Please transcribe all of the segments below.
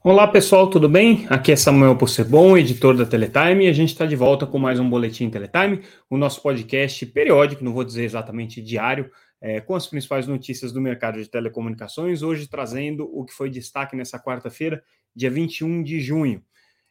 Olá pessoal, tudo bem? Aqui é Samuel Possebon, editor da Teletime, e a gente está de volta com mais um Boletim Teletime, o nosso podcast periódico, não vou dizer exatamente diário, é, com as principais notícias do mercado de telecomunicações, hoje trazendo o que foi destaque nessa quarta-feira, dia 21 de junho.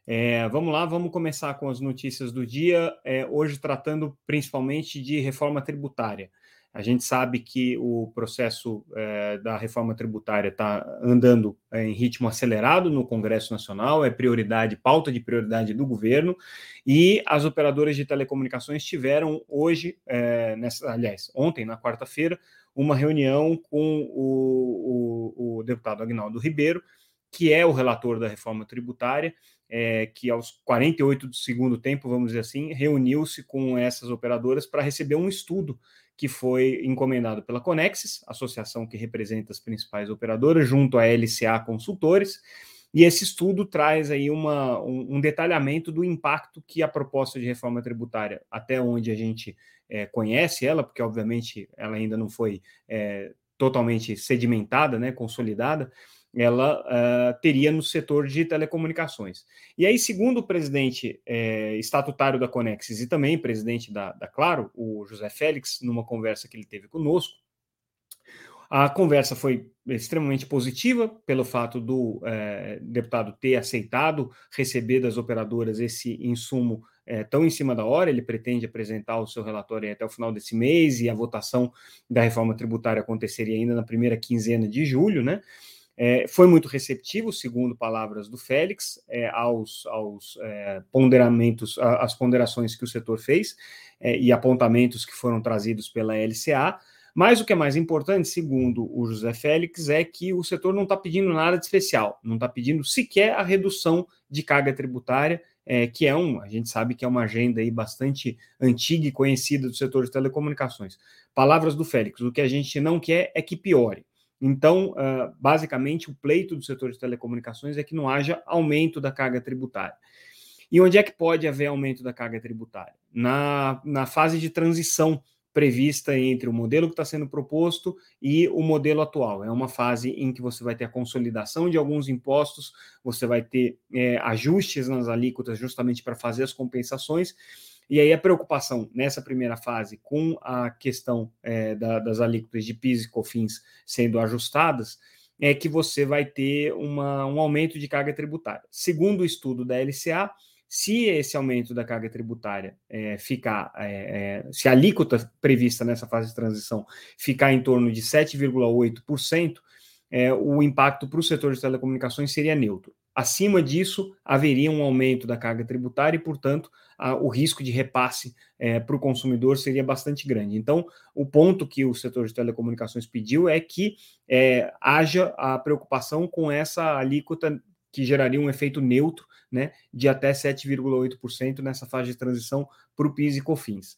É, vamos lá, vamos começar com as notícias do dia, é, hoje tratando principalmente de reforma tributária. A gente sabe que o processo é, da reforma tributária está andando em ritmo acelerado no Congresso Nacional, é prioridade, pauta de prioridade do governo, e as operadoras de telecomunicações tiveram hoje, é, nessa, aliás, ontem, na quarta-feira, uma reunião com o, o, o deputado Agnaldo Ribeiro, que é o relator da reforma tributária, é, que aos 48 do segundo tempo, vamos dizer assim, reuniu-se com essas operadoras para receber um estudo que foi encomendado pela Conexis, associação que representa as principais operadoras, junto à LCA Consultores, e esse estudo traz aí uma, um, um detalhamento do impacto que a proposta de reforma tributária, até onde a gente é, conhece ela, porque obviamente ela ainda não foi é, totalmente sedimentada, né, consolidada, ela uh, teria no setor de telecomunicações. E aí, segundo o presidente é, estatutário da Conexis e também presidente da, da Claro, o José Félix, numa conversa que ele teve conosco, a conversa foi extremamente positiva pelo fato do é, deputado ter aceitado receber das operadoras esse insumo é, tão em cima da hora. Ele pretende apresentar o seu relatório até o final desse mês e a votação da reforma tributária aconteceria ainda na primeira quinzena de julho, né? É, foi muito receptivo, segundo palavras do Félix, é, aos, aos é, ponderamentos, às ponderações que o setor fez é, e apontamentos que foram trazidos pela LCA. Mas o que é mais importante, segundo o José Félix, é que o setor não está pedindo nada de especial, não está pedindo sequer a redução de carga tributária, é, que é um, a gente sabe que é uma agenda aí bastante antiga e conhecida do setor de telecomunicações. Palavras do Félix, o que a gente não quer é que piore. Então, uh, basicamente, o pleito do setor de telecomunicações é que não haja aumento da carga tributária. E onde é que pode haver aumento da carga tributária? Na, na fase de transição prevista entre o modelo que está sendo proposto e o modelo atual. É uma fase em que você vai ter a consolidação de alguns impostos, você vai ter é, ajustes nas alíquotas justamente para fazer as compensações e aí a preocupação nessa primeira fase com a questão é, da, das alíquotas de PIS e COFINS sendo ajustadas é que você vai ter uma, um aumento de carga tributária. Segundo o estudo da LCA, se esse aumento da carga tributária é, ficar, é, é, se a alíquota prevista nessa fase de transição ficar em torno de 7,8%, é, o impacto para o setor de telecomunicações seria neutro. Acima disso, haveria um aumento da carga tributária e, portanto, a, o risco de repasse é, para o consumidor seria bastante grande. Então, o ponto que o setor de telecomunicações pediu é que é, haja a preocupação com essa alíquota que geraria um efeito neutro, né, de até 7,8% nessa fase de transição para o PIS e COFINS.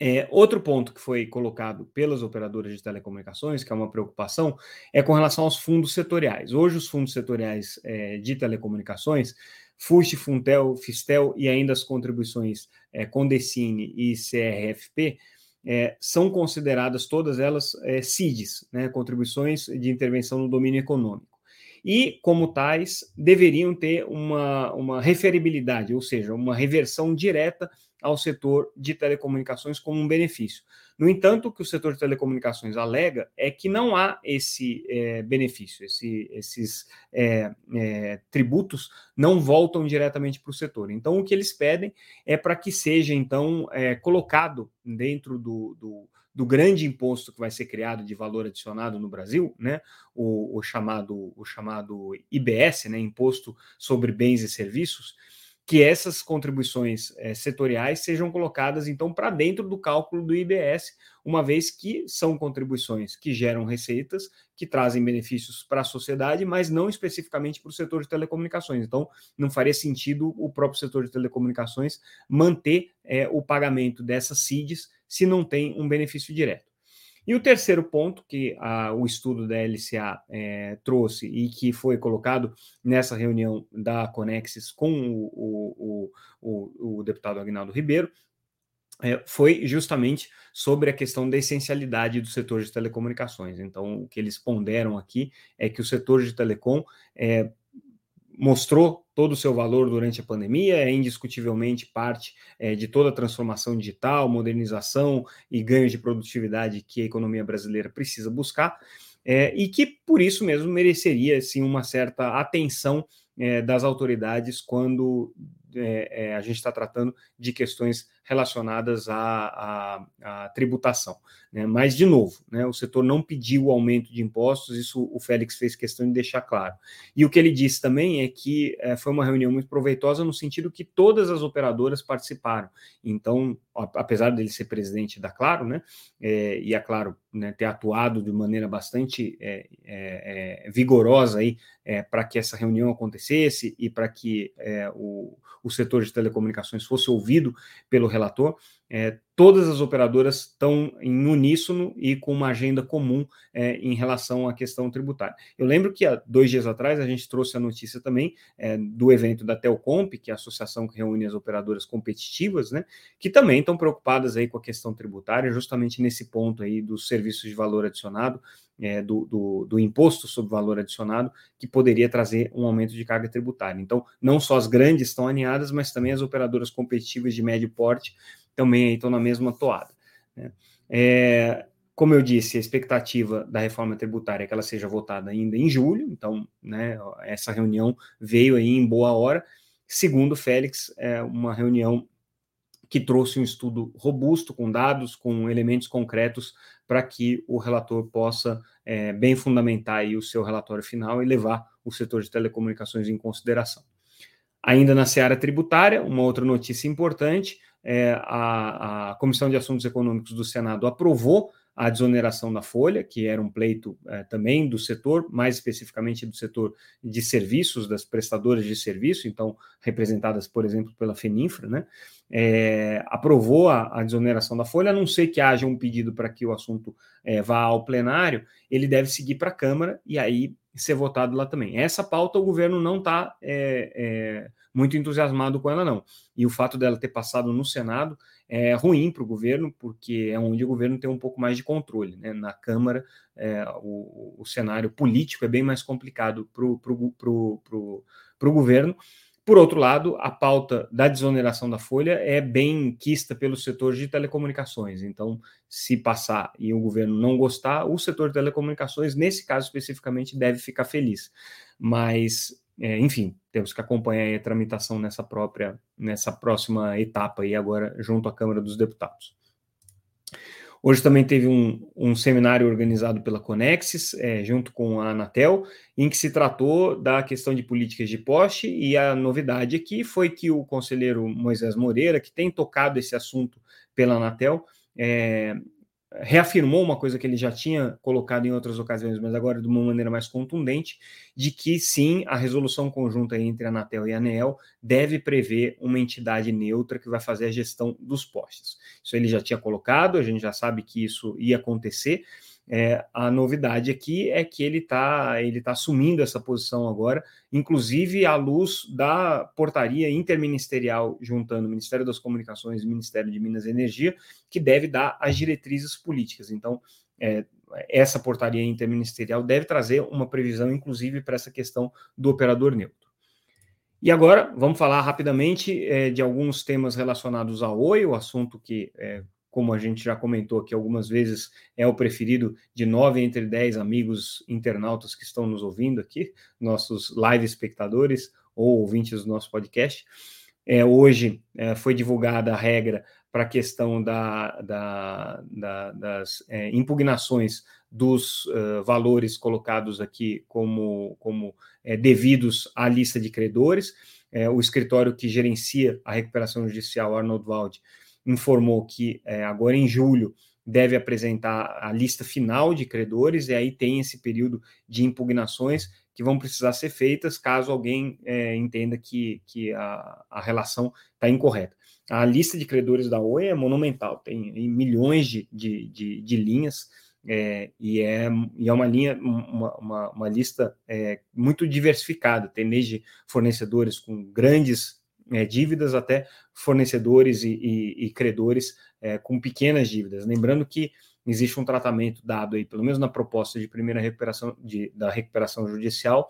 É, outro ponto que foi colocado pelas operadoras de telecomunicações, que é uma preocupação, é com relação aos fundos setoriais. Hoje, os fundos setoriais é, de telecomunicações, FUST, Funtel, Fistel e ainda as contribuições é, Condecine e CRFP, é, são consideradas todas elas é, CIDs, né, contribuições de intervenção no domínio econômico. E, como tais, deveriam ter uma, uma referibilidade, ou seja, uma reversão direta ao setor de telecomunicações como um benefício. No entanto, o que o setor de telecomunicações alega é que não há esse é, benefício, esse, esses é, é, tributos não voltam diretamente para o setor. Então, o que eles pedem é para que seja, então, colocado dentro do, do do grande imposto que vai ser criado de valor adicionado no Brasil, né, o, o chamado, o chamado IBS, né, Imposto sobre Bens e Serviços, que essas contribuições é, setoriais sejam colocadas então para dentro do cálculo do IBS, uma vez que são contribuições que geram receitas, que trazem benefícios para a sociedade, mas não especificamente para o setor de telecomunicações. Então, não faria sentido o próprio setor de telecomunicações manter é, o pagamento dessas CIDs se não tem um benefício direto. E o terceiro ponto que a, o estudo da LCA é, trouxe e que foi colocado nessa reunião da Conexis com o, o, o, o deputado Agnaldo Ribeiro é, foi justamente sobre a questão da essencialidade do setor de telecomunicações. Então, o que eles ponderam aqui é que o setor de telecom é, mostrou todo o seu valor durante a pandemia, é indiscutivelmente parte é, de toda a transformação digital, modernização e ganho de produtividade que a economia brasileira precisa buscar, é, e que por isso mesmo mereceria sim uma certa atenção é, das autoridades quando é, é, a gente está tratando de questões relacionadas à, à, à tributação. Né? Mas, de novo, né, o setor não pediu o aumento de impostos, isso o Félix fez questão de deixar claro. E o que ele disse também é que é, foi uma reunião muito proveitosa no sentido que todas as operadoras participaram. Então, apesar dele ser presidente da Claro, né, é, e a Claro né, ter atuado de maneira bastante é, vigorosa aí para que essa reunião acontecesse e para que o, o setor de telecomunicações fosse ouvido pelo relator, é, todas as operadoras estão em uníssono e com uma agenda comum é, em relação à questão tributária. Eu lembro que há dois dias atrás a gente trouxe a notícia também é, do evento da Telcomp, que é a associação que reúne as operadoras competitivas, né, que também estão preocupadas aí com a questão tributária, justamente nesse ponto aí dos serviços de valor adicionado, é, do, do, do, imposto sobre valor adicionado, que poderia trazer um aumento de carga tributária. Então, não só as grandes estão alinhadas, mas também as operadoras competitivas de médio porte também estão na mesma toada. Né? É, como eu disse, a expectativa da reforma tributária é que ela seja votada ainda em julho, então né, essa reunião veio aí em boa hora. Segundo Félix, é uma reunião que trouxe um estudo robusto, com dados, com elementos concretos, para que o relator possa é, bem fundamentar aí o seu relatório final e levar o setor de telecomunicações em consideração. Ainda na seara tributária, uma outra notícia importante: é, a, a Comissão de Assuntos Econômicos do Senado aprovou a desoneração da folha, que era um pleito é, também do setor, mais especificamente do setor de serviços, das prestadoras de serviço, então representadas, por exemplo, pela FENINFRA, né? É, aprovou a, a, desoneração da folha, a não ser que haja um pedido para que o assunto é, vá ao plenário, ele deve seguir para a Câmara e aí ser votado lá também. Essa pauta o governo não está é, é, muito entusiasmado com ela, não. E o fato dela ter passado no Senado é ruim para o governo, porque é onde o governo tem um pouco mais de controle. Né? Na Câmara, é, o, o, cenário político é bem mais complicado para o governo. Por outro lado, a pauta da desoneração da folha é bem quista pelo setor de telecomunicações. Então, se passar e o governo não gostar, o setor de telecomunicações, nesse caso especificamente, deve ficar feliz. Mas é, enfim, temos que acompanhar a tramitação nessa própria, nessa próxima etapa aí agora junto à Câmara dos Deputados. Hoje também teve um, um seminário organizado pela Conexis, é, junto com a Anatel, em que se tratou da questão de políticas de poste, e a novidade aqui foi que o conselheiro Moisés Moreira, que tem tocado esse assunto pela Anatel, é, reafirmou uma coisa que ele já tinha colocado em outras ocasiões, mas agora de uma maneira mais contundente, de que sim, a resolução conjunta entre a Anatel e a ANEEL deve prever uma entidade neutra que vai fazer a gestão dos postes. Isso ele já tinha colocado, a gente já sabe que isso ia acontecer, é, a novidade aqui é que ele está ele tá assumindo essa posição agora, inclusive à luz da portaria interministerial juntando o Ministério das Comunicações e o Ministério de Minas e Energia, que deve dar as diretrizes políticas. Então, é, essa portaria interministerial deve trazer uma previsão, inclusive, para essa questão do operador neutro. E agora, vamos falar rapidamente é, de alguns temas relacionados ao Oi, o assunto que é, como a gente já comentou aqui algumas vezes, é o preferido de nove entre dez amigos internautas que estão nos ouvindo aqui, nossos live espectadores ou ouvintes do nosso podcast. É, hoje é, foi divulgada a regra para a questão da, da, da, das é, impugnações dos uh, valores colocados aqui como, como é, devidos à lista de credores. É, o escritório que gerencia a recuperação judicial, Arnold Wald, informou que é, agora em julho deve apresentar a lista final de credores, e aí tem esse período de impugnações que vão precisar ser feitas caso alguém é, entenda que, que a, a relação está incorreta. A lista de credores da Oi é monumental, tem, tem milhões de, de, de, de linhas, é, e, é, e é uma linha, uma, uma, uma lista é, muito diversificada, tem desde fornecedores com grandes é, dívidas até fornecedores e, e, e credores é, com pequenas dívidas. Lembrando que existe um tratamento dado aí, pelo menos na proposta de primeira recuperação de, da recuperação judicial,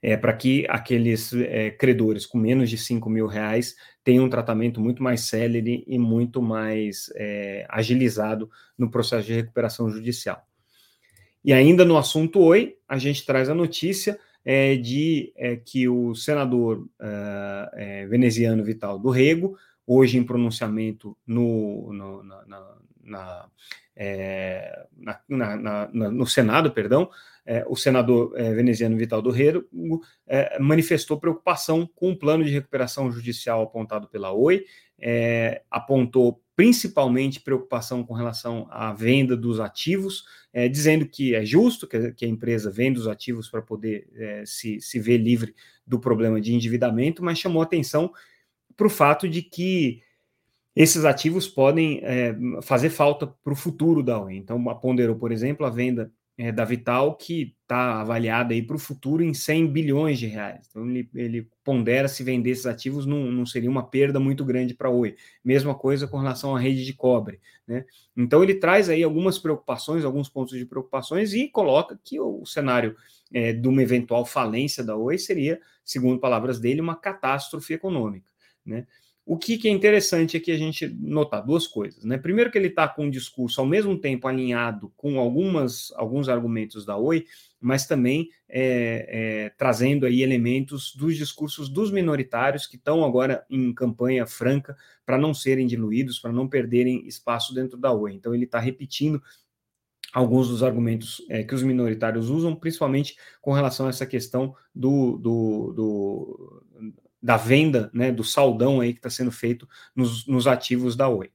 é, para que aqueles é, credores com menos de 5 mil reais tenham um tratamento muito mais célere e muito mais é, agilizado no processo de recuperação judicial. E ainda no assunto Oi, a gente traz a notícia é, de é, que o senador é, é, veneziano Vital do Rego, hoje em pronunciamento no, no, na, na, na, é, no Senado, perdão, é, o senador é, veneziano Vital do Rego é, manifestou preocupação com o plano de recuperação judicial apontado pela OI, é, apontou principalmente preocupação com relação à venda dos ativos, é, dizendo que é justo que, que, a empresa venda os ativos para poder é, se, se ver livre do problema de endividamento, mas chamou atenção para o fato de que esses ativos podem é, fazer falta para o futuro da UE. Então, ponderou, por exemplo, a venda é, da Vital, que está avaliada aí para o futuro em 100 bilhões de reais. Então, ele, ele pondera se vender esses ativos não, não seria uma perda muito grande para a Oi. Mesma coisa com relação à rede de cobre. Né? Então, ele traz aí algumas preocupações, alguns pontos de preocupações e coloca que o cenário é, de uma eventual falência da Oi seria, segundo palavras dele, uma catástrofe econômica. Né? O que, que, é interessante aqui a gente notar duas coisas. Né? Primeiro, que ele está com um discurso ao mesmo tempo alinhado com algumas, alguns argumentos da Oi, mas também é, é, trazendo aí elementos dos discursos dos minoritários que estão agora em campanha franca para não serem diluídos, para não perderem espaço dentro da Oi. Então, ele está repetindo alguns dos argumentos é, que os minoritários usam, principalmente com relação a essa questão do, do, do da venda, né, do saldão aí que está sendo feito nos, nos, ativos da Oi.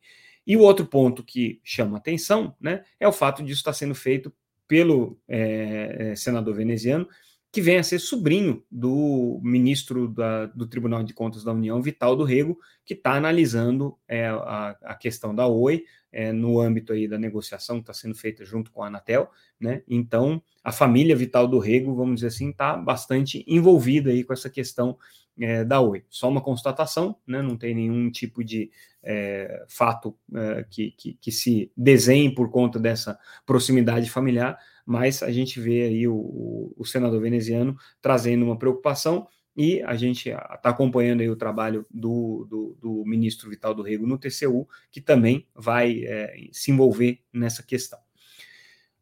E o outro ponto que chama atenção, né, é o fato disso estar tá sendo feito pelo é, senador veneziano, que vem a ser sobrinho do ministro da, do Tribunal de Contas da União, Vital do Rego, que está analisando é, a, a, questão da Oi é, no âmbito aí da negociação que está sendo feita junto com a Anatel, né? Então, a família Vital do Rego, vamos dizer assim, está bastante envolvida aí com essa questão é, da Oi. Só uma constatação, né? não tem nenhum tipo de é, fato é, que, que, que, se desenhe por conta dessa proximidade familiar, mas a gente vê aí o, o senador veneziano trazendo uma preocupação e a gente está acompanhando aí o trabalho do, do, do, ministro Vital do Rego no TCU, que também vai é, se envolver nessa questão.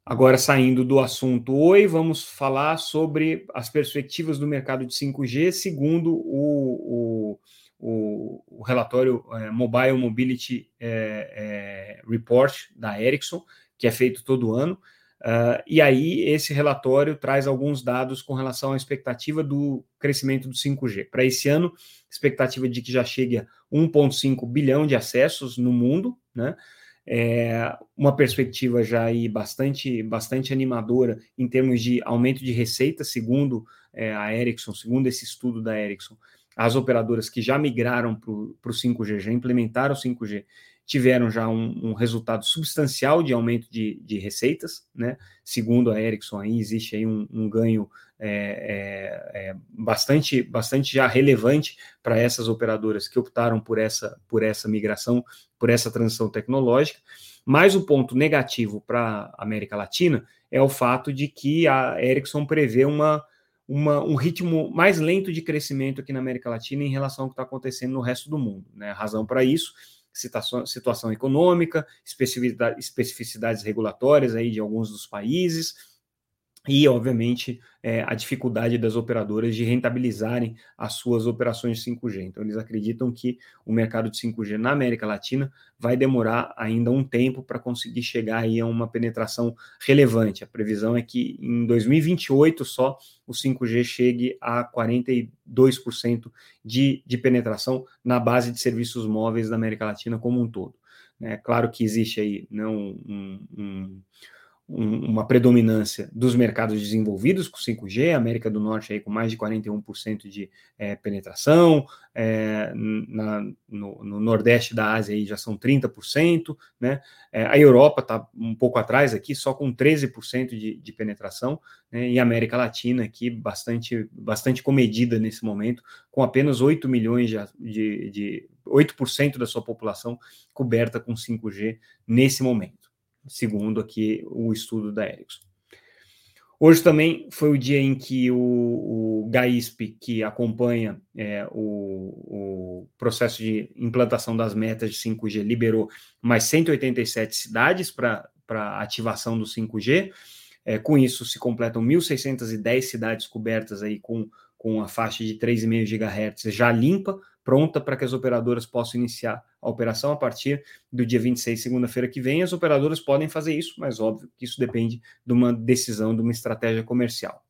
Agora, saindo do assunto Oi, vamos falar sobre as perspectivas do mercado de 5G, segundo o, o, o, relatório é, Mobile Mobility é, Report da Ericsson, que é feito todo ano. Uh, e aí, esse relatório traz alguns dados com relação à expectativa do crescimento do 5G. Para esse ano, expectativa de que já chegue a 1,5 bilhão de acessos no mundo, né? É, uma perspectiva já aí bastante, bastante animadora em termos de aumento de receita, segundo é, a Ericsson, segundo esse estudo da Ericsson. As operadoras que já migraram para o 5G, já implementaram o 5G, tiveram já um, um resultado substancial de aumento de, de, receitas, né? Segundo a Ericsson, aí existe aí um, um ganho é, é, é bastante, bastante já relevante para essas operadoras que optaram por essa, por essa migração, por essa transição tecnológica. Mas o ponto negativo para a América Latina é o fato de que a Ericsson prevê uma, uma, um ritmo mais lento de crescimento aqui na América Latina em relação ao que está acontecendo no resto do mundo. Né? A razão para isso situação, situação econômica, especificidade, especificidades regulatórias aí de alguns dos países, e, obviamente, é, a dificuldade das operadoras de rentabilizarem as suas operações de 5G. Então, eles acreditam que o mercado de 5G na América Latina vai demorar ainda um tempo para conseguir chegar aí a uma penetração relevante. A previsão é que em 2028 só o 5G chegue a 42% de, de penetração na base de serviços móveis da América Latina como um todo. É claro que existe aí não né, um, um uma predominância dos mercados desenvolvidos com 5G, América do Norte aí com mais de 41% de é, penetração, é, na, no, no, Nordeste da Ásia aí já são 30%, né? É, a Europa está um pouco atrás aqui, só com 13% de, de penetração, né? e a América Latina aqui bastante, bastante comedida nesse momento, com apenas 8 milhões de, de, de 8% da sua população coberta com 5G nesse momento segundo aqui o estudo da Ericsson. Hoje também foi o dia em que o, o GAISP, que acompanha é, o, o, processo de implantação das metas de 5G, liberou mais 187 cidades para ativação do 5G. É, com isso, se completam 1.610 cidades cobertas aí com, com a faixa de 3,5 GHz já limpa, pronta para que as operadoras possam iniciar a operação a partir do dia 26, segunda-feira que vem. As operadoras podem fazer isso, mas óbvio que isso depende de uma decisão, de uma estratégia comercial.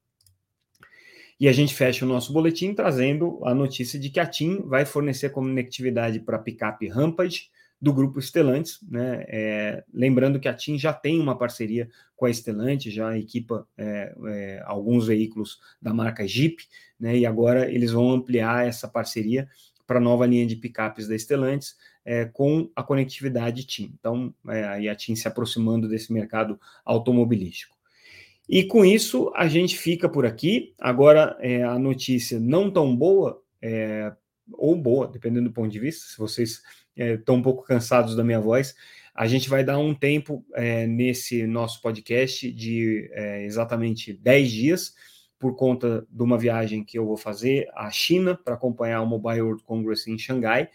E a gente fecha o nosso boletim trazendo a notícia de que a TIM vai fornecer conectividade para picape Rampage do grupo Stellantis, né? É, lembrando que a TIM já tem uma parceria com a Stellantis, já equipa é, é, alguns veículos da marca Jeep, né? E agora eles vão ampliar essa parceria para a nova linha de picapes da Stellantis é, com a conectividade TIM. Então, é, a TIM se aproximando desse mercado automobilístico. E com isso, a gente fica por aqui. Agora, é, a notícia não tão boa, é, ou boa, dependendo do ponto de vista, se vocês estão é, um pouco cansados da minha voz, a gente vai dar um tempo é, nesse nosso podcast de exatamente 10 dias por conta de uma viagem que eu vou fazer à China para acompanhar o Mobile World Congress em Xangai.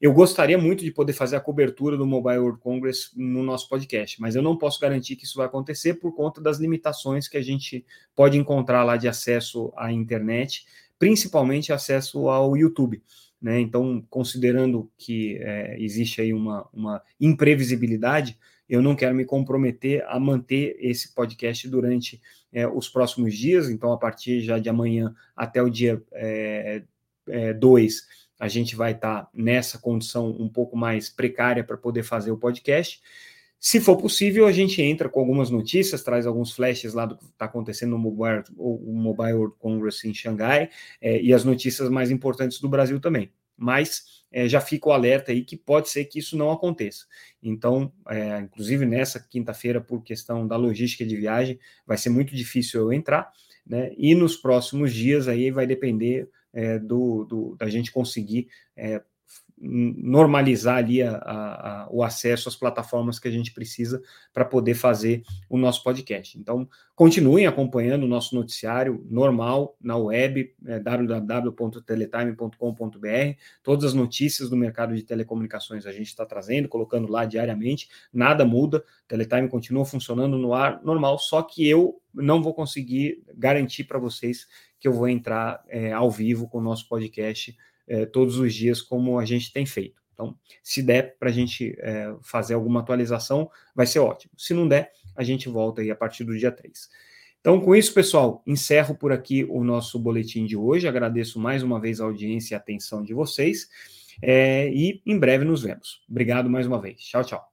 Eu gostaria muito de poder fazer a cobertura do Mobile World Congress no nosso podcast, mas eu não posso garantir que isso vai acontecer por conta das limitações que a gente pode encontrar lá de acesso à internet, principalmente acesso ao YouTube. Né? Então, considerando que é, existe aí uma, uma imprevisibilidade, eu não quero me comprometer a manter esse podcast durante é, os próximos dias, então a partir já de amanhã até o dia 2, é, é, a gente vai estar tá nessa condição um pouco mais precária para poder fazer o podcast. Se for possível, a gente entra com algumas notícias, traz alguns flashes lá do que está acontecendo no Mobile, Mobile World Congress em Xangai é, e as notícias mais importantes do Brasil também. Mas é, já fica o alerta aí que pode ser que isso não aconteça. Então, é, inclusive nessa quinta-feira, por questão da logística de viagem, vai ser muito difícil eu entrar, né? E nos próximos dias aí vai depender é, do, do, da gente conseguir é, normalizar ali a, a, a, o acesso às plataformas que a gente precisa para poder fazer o nosso podcast. Então, continuem acompanhando o nosso noticiário normal na web, é, www.teletime.com.br. Todas as notícias do mercado de telecomunicações a gente está trazendo, colocando lá diariamente, nada muda, Teletime continua funcionando no ar normal, só que eu não vou conseguir garantir para vocês que eu vou entrar é, ao vivo com o nosso podcast é, todos os dias, como a gente tem feito. Então, se der para a gente é, fazer alguma atualização, vai ser ótimo. Se não der, a gente volta aí a partir do dia 3. Então, com isso, pessoal, encerro por aqui o nosso boletim de hoje. Agradeço mais uma vez a audiência e a atenção de vocês. É, e em breve nos vemos. Obrigado mais uma vez. Tchau, tchau.